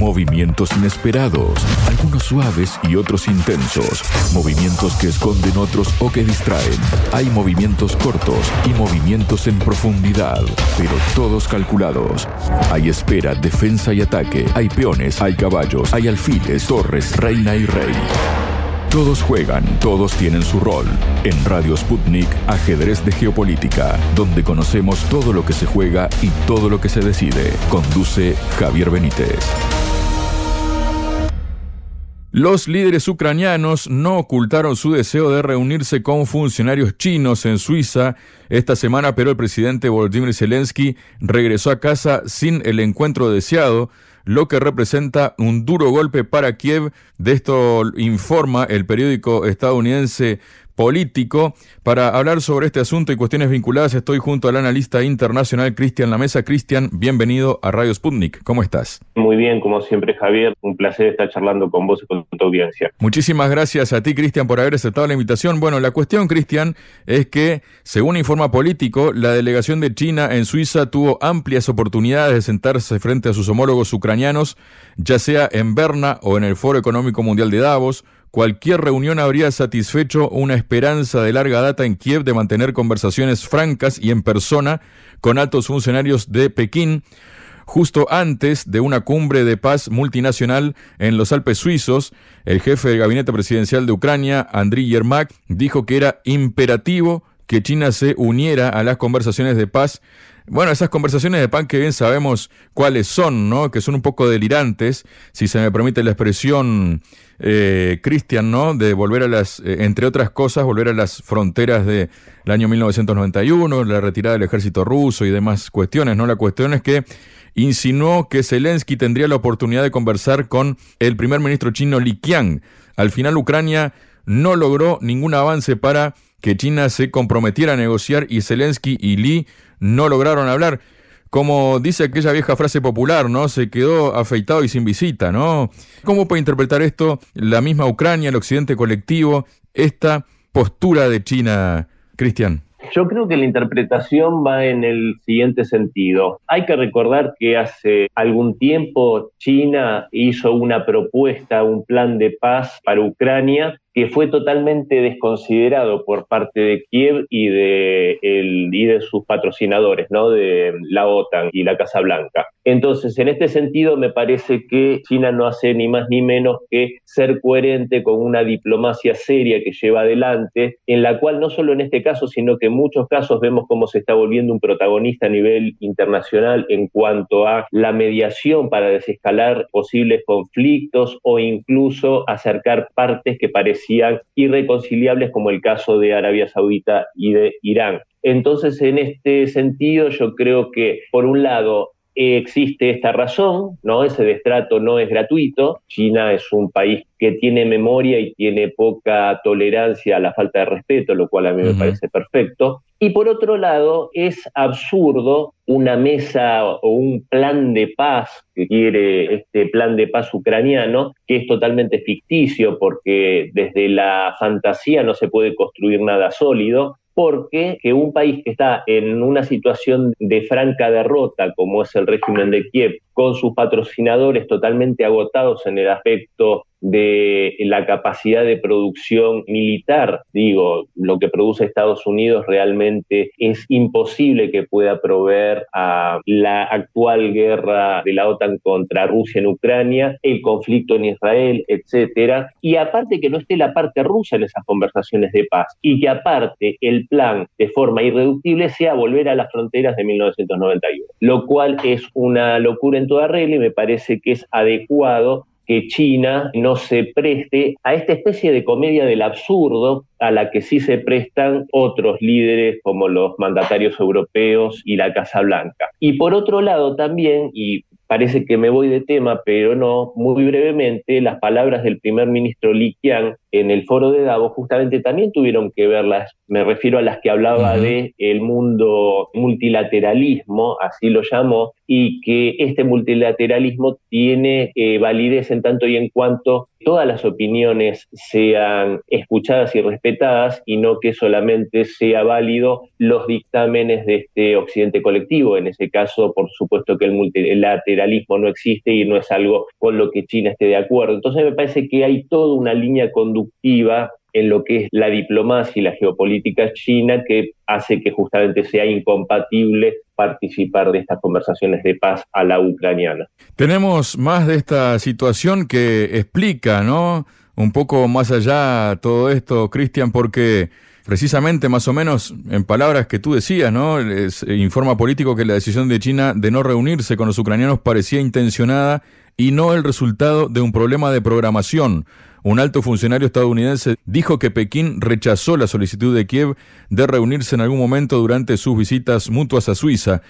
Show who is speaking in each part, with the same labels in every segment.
Speaker 1: Movimientos inesperados, algunos suaves y otros intensos. Movimientos que esconden otros o que distraen. Hay movimientos cortos y movimientos en profundidad, pero todos calculados. Hay espera, defensa y ataque. Hay peones, hay caballos, hay alfiles, torres, reina y rey. Todos juegan, todos tienen su rol. En Radio Sputnik, ajedrez de geopolítica, donde conocemos todo lo que se juega y todo lo que se decide. Conduce Javier Benítez. Los líderes ucranianos no ocultaron su deseo de reunirse con funcionarios chinos en Suiza esta semana, pero el presidente Volodymyr Zelensky regresó a casa sin el encuentro deseado lo que representa un duro golpe para Kiev. De esto informa el periódico estadounidense político. Para hablar sobre este asunto y cuestiones vinculadas, estoy junto al analista internacional Cristian Lamesa. Cristian, bienvenido a Radio Sputnik. ¿Cómo estás?
Speaker 2: Muy bien, como siempre, Javier. Un placer estar charlando con vos y con tu audiencia.
Speaker 1: Muchísimas gracias a ti, Cristian, por haber aceptado la invitación. Bueno, la cuestión, Cristian, es que, según informa Político, la delegación de China en Suiza tuvo amplias oportunidades de sentarse frente a sus homólogos ucranianos, ya sea en Berna o en el Foro Económico Mundial de Davos Cualquier reunión habría satisfecho una esperanza de larga data en Kiev de mantener conversaciones francas y en persona con altos funcionarios de Pekín, justo antes de una cumbre de paz multinacional en los Alpes suizos. El jefe del gabinete presidencial de Ucrania, Andriy Yermak, dijo que era imperativo que China se uniera a las conversaciones de paz bueno, esas conversaciones de pan que bien sabemos cuáles son, ¿no? Que son un poco delirantes, si se me permite la expresión, eh, Cristian, ¿no? De volver a las, eh, entre otras cosas, volver a las fronteras del año 1991, la retirada del ejército ruso y demás cuestiones, ¿no? La cuestión es que insinuó que Zelensky tendría la oportunidad de conversar con el primer ministro chino Li Qiang. Al final, Ucrania no logró ningún avance para que China se comprometiera a negociar y Zelensky y Li no lograron hablar. Como dice aquella vieja frase popular, ¿no? Se quedó afeitado y sin visita, ¿no? ¿Cómo puede interpretar esto la misma Ucrania, el occidente colectivo, esta postura de China, Cristian?
Speaker 2: Yo creo que la interpretación va en el siguiente sentido. Hay que recordar que hace algún tiempo China hizo una propuesta, un plan de paz para Ucrania que fue totalmente desconsiderado por parte de Kiev y de, el, y de sus patrocinadores, ¿no? de la OTAN y la Casa Blanca. Entonces, en este sentido, me parece que China no hace ni más ni menos que ser coherente con una diplomacia seria que lleva adelante, en la cual no solo en este caso, sino que en muchos casos vemos cómo se está volviendo un protagonista a nivel internacional en cuanto a la mediación para desescalar posibles conflictos o incluso acercar partes que parecen irreconciliables como el caso de Arabia Saudita y de Irán. Entonces, en este sentido, yo creo que, por un lado, existe esta razón, ¿no? Ese destrato no es gratuito. China es un país que tiene memoria y tiene poca tolerancia a la falta de respeto, lo cual a mí me parece perfecto. Y por otro lado, es absurdo una mesa o un plan de paz que quiere este plan de paz ucraniano, que es totalmente ficticio porque desde la fantasía no se puede construir nada sólido porque que un país que está en una situación de franca derrota, como es el régimen de Kiev, con sus patrocinadores totalmente agotados en el aspecto de la capacidad de producción militar. Digo, lo que produce Estados Unidos realmente es imposible que pueda proveer a la actual guerra de la OTAN contra Rusia en Ucrania, el conflicto en Israel, etcétera. Y aparte que no esté la parte rusa en esas conversaciones de paz y que aparte el plan de forma irreductible sea volver a las fronteras de 1991, lo cual es una locura toda regla y me parece que es adecuado que China no se preste a esta especie de comedia del absurdo a la que sí se prestan otros líderes como los mandatarios europeos y la Casa Blanca. Y por otro lado también, y parece que me voy de tema, pero no, muy brevemente, las palabras del primer ministro Li Qiang en el foro de Davos justamente también tuvieron que verlas, me refiero a las que hablaba de el mundo multilateralismo, así lo llamó, y que este multilateralismo tiene eh, validez en tanto y en cuanto todas las opiniones sean escuchadas y respetadas y no que solamente sea válido los dictámenes de este occidente colectivo. En ese caso, por supuesto que el multilateralismo no existe y no es algo con lo que China esté de acuerdo. Entonces me parece que hay toda una línea conductiva en lo que es la diplomacia y la geopolítica china que hace que justamente sea incompatible participar de estas conversaciones de paz a la ucraniana.
Speaker 1: Tenemos más de esta situación que explica, ¿no? Un poco más allá todo esto, Cristian, porque precisamente más o menos en palabras que tú decías, ¿no? informa político que la decisión de China de no reunirse con los ucranianos parecía intencionada y no el resultado de un problema de programación. Un alto funcionario estadounidense dijo que Pekín rechazó la solicitud de Kiev de reunirse en algún momento durante sus visitas mutuas a Suiza.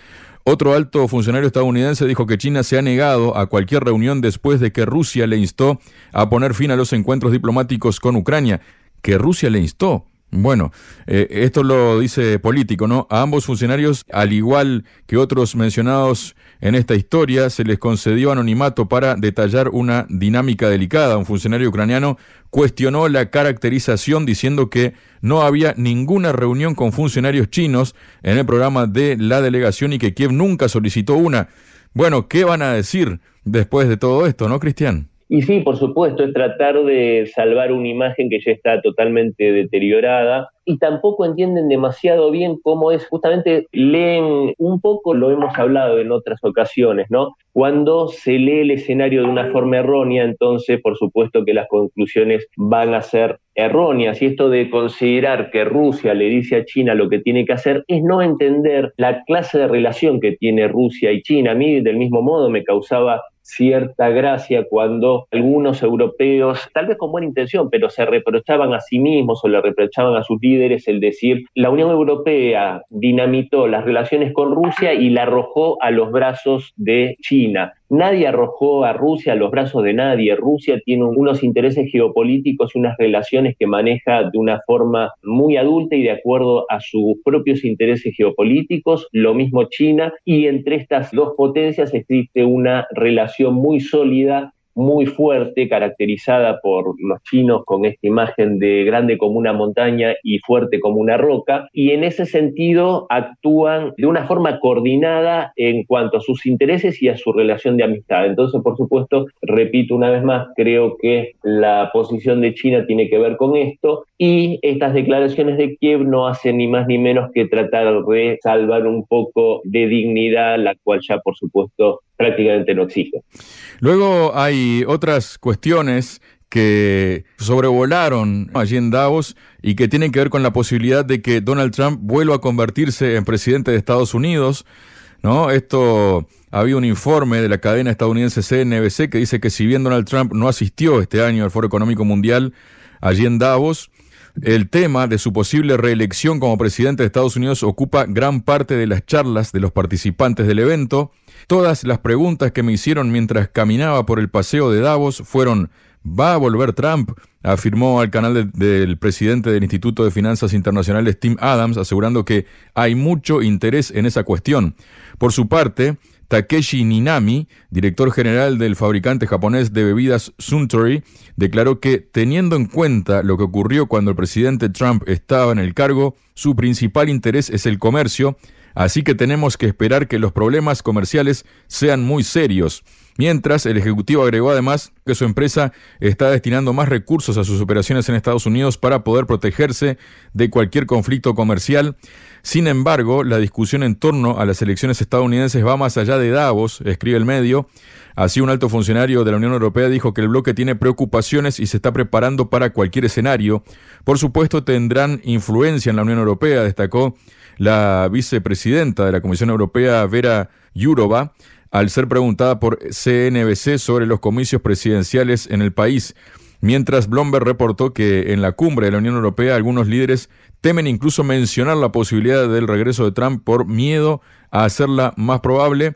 Speaker 1: Otro alto funcionario estadounidense dijo que China se ha negado a cualquier reunión después de que Rusia le instó a poner fin a los encuentros diplomáticos con Ucrania. Que Rusia le instó. Bueno, eh, esto lo dice político, ¿no? A ambos funcionarios, al igual que otros mencionados en esta historia, se les concedió anonimato para detallar una dinámica delicada. Un funcionario ucraniano cuestionó la caracterización diciendo que no había ninguna reunión con funcionarios chinos en el programa de la delegación y que Kiev nunca solicitó una. Bueno, ¿qué van a decir después de todo esto, no, Cristian?
Speaker 2: Y sí, por supuesto, es tratar de salvar una imagen que ya está totalmente deteriorada y tampoco entienden demasiado bien cómo es, justamente leen un poco, lo hemos hablado en otras ocasiones, ¿no? Cuando se lee el escenario de una forma errónea, entonces por supuesto que las conclusiones van a ser erróneas y esto de considerar que Rusia le dice a China lo que tiene que hacer es no entender la clase de relación que tiene Rusia y China. A mí del mismo modo me causaba cierta gracia cuando algunos europeos, tal vez con buena intención, pero se reprochaban a sí mismos o le reprochaban a sus líderes el decir, la Unión Europea dinamitó las relaciones con Rusia y la arrojó a los brazos de China. Nadie arrojó a Rusia a los brazos de nadie. Rusia tiene unos intereses geopolíticos y unas relaciones que maneja de una forma muy adulta y de acuerdo a sus propios intereses geopolíticos. Lo mismo China. Y entre estas dos potencias existe una relación muy sólida muy fuerte, caracterizada por los chinos con esta imagen de grande como una montaña y fuerte como una roca, y en ese sentido actúan de una forma coordinada en cuanto a sus intereses y a su relación de amistad. Entonces, por supuesto, repito una vez más, creo que la posición de China tiene que ver con esto y estas declaraciones de Kiev no hacen ni más ni menos que tratar de salvar un poco de dignidad, la cual ya, por supuesto, prácticamente no existe.
Speaker 1: Luego hay otras cuestiones que sobrevolaron allí en Davos y que tienen que ver con la posibilidad de que Donald Trump vuelva a convertirse en presidente de Estados Unidos. ¿no? Esto había un informe de la cadena estadounidense CNBC que dice que si bien Donald Trump no asistió este año al Foro Económico Mundial allí en Davos, el tema de su posible reelección como presidente de Estados Unidos ocupa gran parte de las charlas de los participantes del evento. Todas las preguntas que me hicieron mientras caminaba por el paseo de Davos fueron ¿Va a volver Trump? afirmó al canal del presidente del Instituto de Finanzas Internacionales Tim Adams, asegurando que hay mucho interés en esa cuestión. Por su parte, Takeshi Ninami, director general del fabricante japonés de bebidas Suntory, declaró que, teniendo en cuenta lo que ocurrió cuando el presidente Trump estaba en el cargo, su principal interés es el comercio, así que tenemos que esperar que los problemas comerciales sean muy serios. Mientras, el Ejecutivo agregó además que su empresa está destinando más recursos a sus operaciones en Estados Unidos para poder protegerse de cualquier conflicto comercial. Sin embargo, la discusión en torno a las elecciones estadounidenses va más allá de Davos, escribe el medio. Así, un alto funcionario de la Unión Europea dijo que el bloque tiene preocupaciones y se está preparando para cualquier escenario. Por supuesto, tendrán influencia en la Unión Europea, destacó la vicepresidenta de la Comisión Europea, Vera Yurova al ser preguntada por CNBC sobre los comicios presidenciales en el país, mientras Bloomberg reportó que en la cumbre de la Unión Europea algunos líderes temen incluso mencionar la posibilidad del regreso de Trump por miedo a hacerla más probable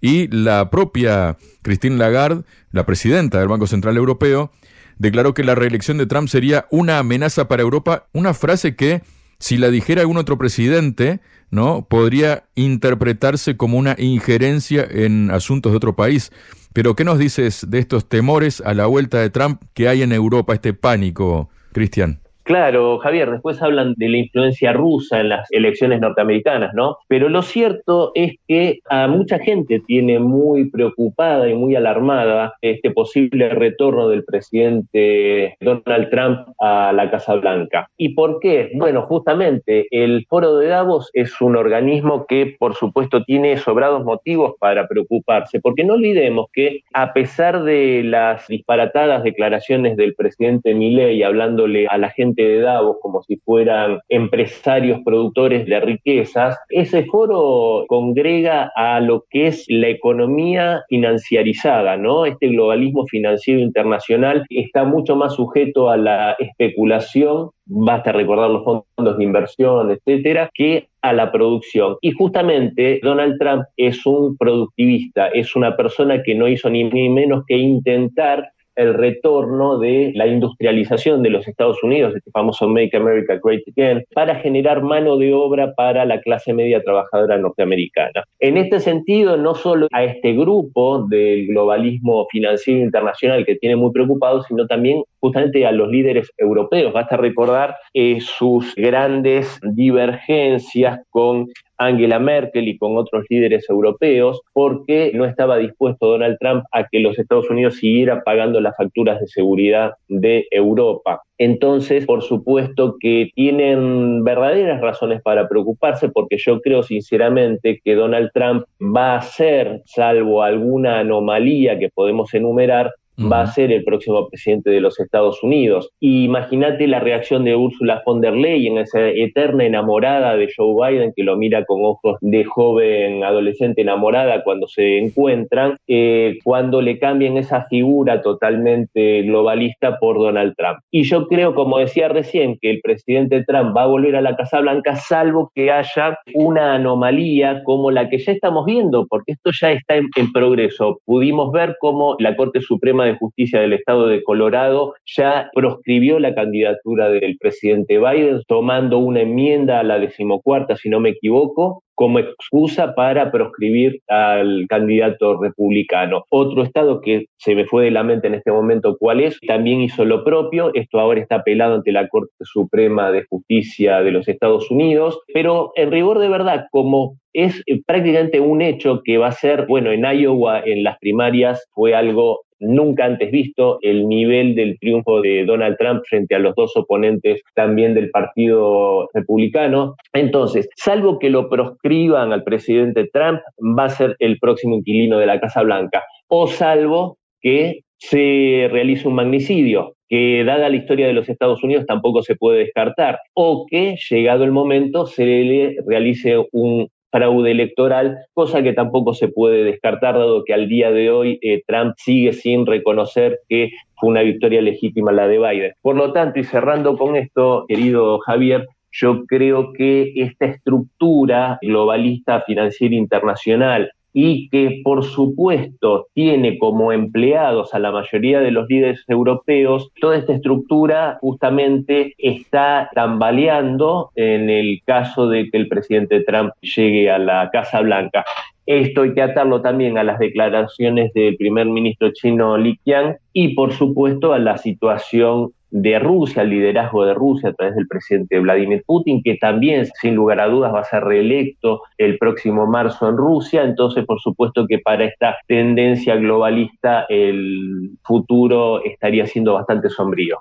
Speaker 1: y la propia Christine Lagarde, la presidenta del Banco Central Europeo, declaró que la reelección de Trump sería una amenaza para Europa, una frase que si la dijera algún otro presidente, ¿no? Podría interpretarse como una injerencia en asuntos de otro país. Pero ¿qué nos dices de estos temores a la vuelta de Trump que hay en Europa, este pánico, Cristian?
Speaker 2: Claro, Javier, después hablan de la influencia rusa en las elecciones norteamericanas, ¿no? Pero lo cierto es que a mucha gente tiene muy preocupada y muy alarmada este posible retorno del presidente Donald Trump a la Casa Blanca. ¿Y por qué? Bueno, justamente el Foro de Davos es un organismo que, por supuesto, tiene sobrados motivos para preocuparse, porque no olvidemos que a pesar de las disparatadas declaraciones del presidente Milley hablándole a la gente de Davos como si fueran empresarios productores de riquezas, ese foro congrega a lo que es la economía financiarizada, ¿no? Este globalismo financiero internacional está mucho más sujeto a la especulación basta recordar los fondos de inversión, etcétera, que a la producción. Y justamente Donald Trump es un productivista, es una persona que no hizo ni menos que intentar el retorno de la industrialización de los Estados Unidos, este famoso Make America Great Again, para generar mano de obra para la clase media trabajadora norteamericana. En este sentido, no solo a este grupo del globalismo financiero internacional que tiene muy preocupado, sino también justamente a los líderes europeos. Basta recordar eh, sus grandes divergencias con Angela Merkel y con otros líderes europeos, porque no estaba dispuesto Donald Trump a que los Estados Unidos siguiera pagando las facturas de seguridad de Europa. Entonces, por supuesto que tienen verdaderas razones para preocuparse, porque yo creo sinceramente que Donald Trump va a ser, salvo alguna anomalía que podemos enumerar, va a ser el próximo presidente de los Estados Unidos. Imagínate la reacción de Ursula von der Leyen, esa eterna enamorada de Joe Biden, que lo mira con ojos de joven adolescente enamorada cuando se encuentran, eh, cuando le cambian esa figura totalmente globalista por Donald Trump. Y yo creo, como decía recién, que el presidente Trump va a volver a la Casa Blanca, salvo que haya una anomalía como la que ya estamos viendo, porque esto ya está en, en progreso. Pudimos ver cómo la Corte Suprema de Justicia del Estado de Colorado ya proscribió la candidatura del presidente Biden, tomando una enmienda a la decimocuarta, si no me equivoco, como excusa para proscribir al candidato republicano. Otro estado que se me fue de la mente en este momento cuál es, también hizo lo propio, esto ahora está apelado ante la Corte Suprema de Justicia de los Estados Unidos, pero en rigor de verdad, como es prácticamente un hecho que va a ser, bueno, en Iowa en las primarias fue algo nunca antes visto, el nivel del triunfo de Donald Trump frente a los dos oponentes también del Partido Republicano. Entonces, salvo que lo proscriban al presidente Trump, va a ser el próximo inquilino de la Casa Blanca, o salvo que se realice un magnicidio, que dada la historia de los Estados Unidos tampoco se puede descartar, o que llegado el momento se le realice un fraude electoral, cosa que tampoco se puede descartar, dado que al día de hoy eh, Trump sigue sin reconocer que fue una victoria legítima la de Biden. Por lo tanto, y cerrando con esto, querido Javier, yo creo que esta estructura globalista financiera internacional y que por supuesto tiene como empleados a la mayoría de los líderes europeos, toda esta estructura justamente está tambaleando en el caso de que el presidente Trump llegue a la Casa Blanca. Esto hay que atarlo también a las declaraciones del primer ministro chino Li Qiang y por supuesto a la situación de Rusia, el liderazgo de Rusia a través del presidente Vladimir Putin, que también, sin lugar a dudas, va a ser reelecto el próximo marzo en Rusia. Entonces, por supuesto que para esta tendencia globalista el futuro estaría siendo bastante sombrío.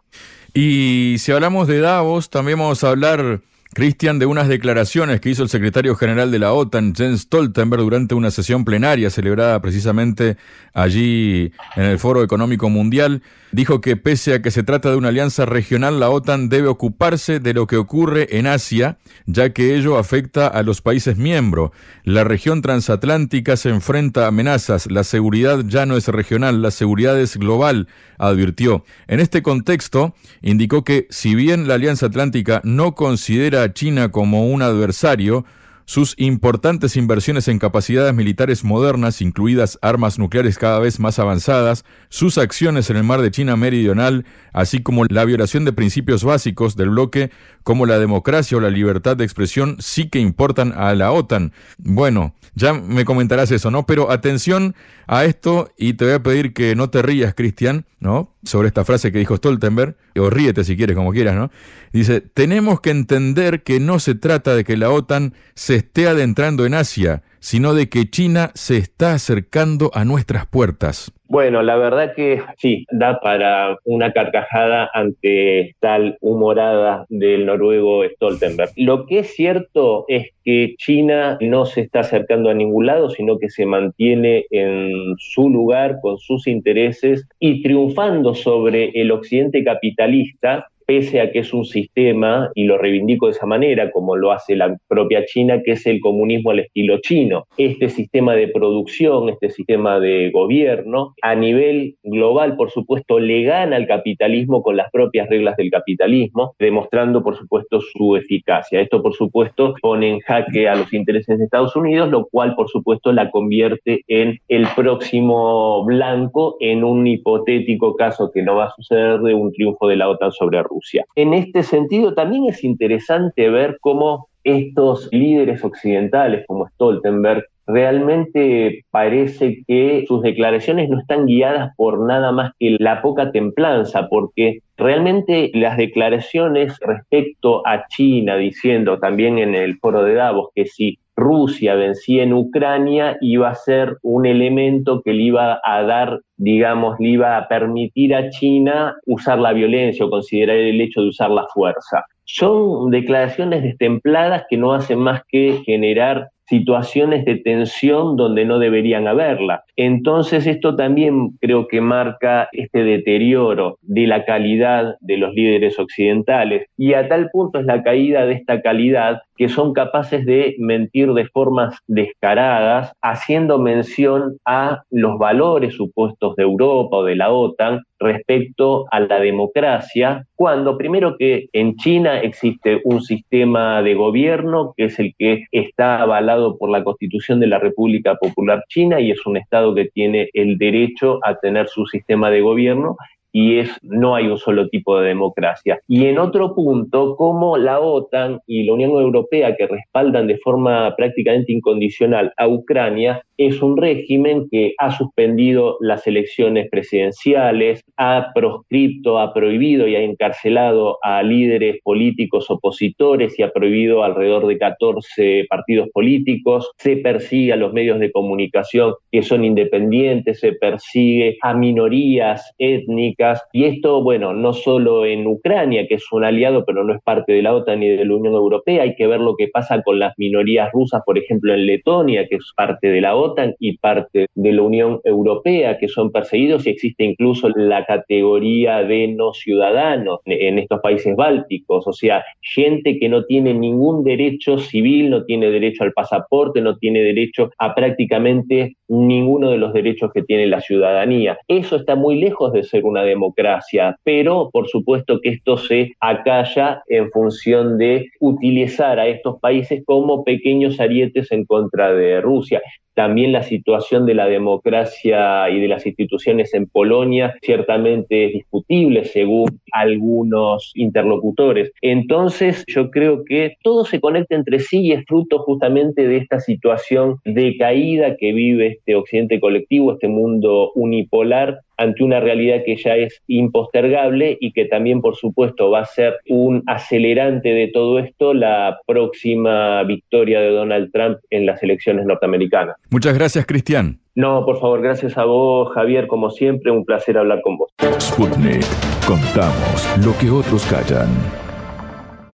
Speaker 1: Y si hablamos de Davos, también vamos a hablar Cristian, de unas declaraciones que hizo el secretario general de la OTAN, Jens Stoltenberg, durante una sesión plenaria celebrada precisamente allí en el Foro Económico Mundial, dijo que pese a que se trata de una alianza regional, la OTAN debe ocuparse de lo que ocurre en Asia, ya que ello afecta a los países miembros. La región transatlántica se enfrenta a amenazas, la seguridad ya no es regional, la seguridad es global, advirtió. En este contexto, indicó que si bien la Alianza Atlántica no considera China como un adversario, sus importantes inversiones en capacidades militares modernas, incluidas armas nucleares cada vez más avanzadas, sus acciones en el mar de China Meridional, así como la violación de principios básicos del bloque como la democracia o la libertad de expresión, sí que importan a la OTAN. Bueno, ya me comentarás eso, ¿no? Pero atención a esto y te voy a pedir que no te rías, Cristian, ¿no? Sobre esta frase que dijo Stoltenberg, o ríete si quieres, como quieras, ¿no? Dice, tenemos que entender que no se trata de que la OTAN se esté adentrando en Asia, sino de que China se está acercando a nuestras puertas.
Speaker 2: Bueno, la verdad que sí, da para una carcajada ante tal humorada del noruego Stoltenberg. Lo que es cierto es que China no se está acercando a ningún lado, sino que se mantiene en su lugar con sus intereses y triunfando sobre el occidente capitalista pese a que es un sistema, y lo reivindico de esa manera, como lo hace la propia China, que es el comunismo al estilo chino. Este sistema de producción, este sistema de gobierno, a nivel global, por supuesto, le gana al capitalismo con las propias reglas del capitalismo, demostrando, por supuesto, su eficacia. Esto, por supuesto, pone en jaque a los intereses de Estados Unidos, lo cual, por supuesto, la convierte en el próximo blanco en un hipotético caso que no va a suceder de un triunfo de la OTAN sobre Rusia. En este sentido, también es interesante ver cómo estos líderes occidentales como Stoltenberg realmente parece que sus declaraciones no están guiadas por nada más que la poca templanza, porque realmente las declaraciones respecto a China, diciendo también en el foro de Davos que si Rusia vencía en Ucrania iba a ser un elemento que le iba a dar, digamos, le iba a permitir a China usar la violencia o considerar el hecho de usar la fuerza. Son declaraciones destempladas que no hacen más que generar situaciones de tensión donde no deberían haberla. Entonces esto también creo que marca este deterioro de la calidad de los líderes occidentales y a tal punto es la caída de esta calidad que son capaces de mentir de formas descaradas, haciendo mención a los valores supuestos de Europa o de la OTAN respecto a la democracia, cuando primero que en China existe un sistema de gobierno que es el que está avalado por la Constitución de la República Popular China y es un Estado que tiene el derecho a tener su sistema de gobierno y es no hay un solo tipo de democracia. Y en otro punto, como la OTAN y la Unión Europea que respaldan de forma prácticamente incondicional a Ucrania, es un régimen que ha suspendido las elecciones presidenciales, ha proscripto, ha prohibido y ha encarcelado a líderes políticos opositores y ha prohibido alrededor de 14 partidos políticos, se persigue a los medios de comunicación que son independientes, se persigue a minorías étnicas, y esto, bueno, no solo en Ucrania, que es un aliado, pero no es parte de la OTAN ni de la Unión Europea, hay que ver lo que pasa con las minorías rusas, por ejemplo, en Letonia, que es parte de la OTAN y parte de la Unión Europea, que son perseguidos y existe incluso la categoría de no ciudadanos en estos países bálticos, o sea, gente que no tiene ningún derecho civil, no tiene derecho al pasaporte, no tiene derecho a prácticamente ninguno de los derechos que tiene la ciudadanía. Eso está muy lejos de ser una democracia, pero por supuesto que esto se acalla en función de utilizar a estos países como pequeños arietes en contra de Rusia. También la situación de la democracia y de las instituciones en Polonia ciertamente es discutible según algunos interlocutores. Entonces yo creo que todo se conecta entre sí y es fruto justamente de esta situación de caída que vive este occidente colectivo, este mundo unipolar ante una realidad que ya es impostergable y que también, por supuesto, va a ser un acelerante de todo esto la próxima victoria de Donald Trump en las elecciones norteamericanas.
Speaker 1: Muchas gracias, Cristian.
Speaker 2: No, por favor, gracias a vos, Javier, como siempre, un placer hablar con vos.
Speaker 1: Sputnik, contamos lo que otros callan.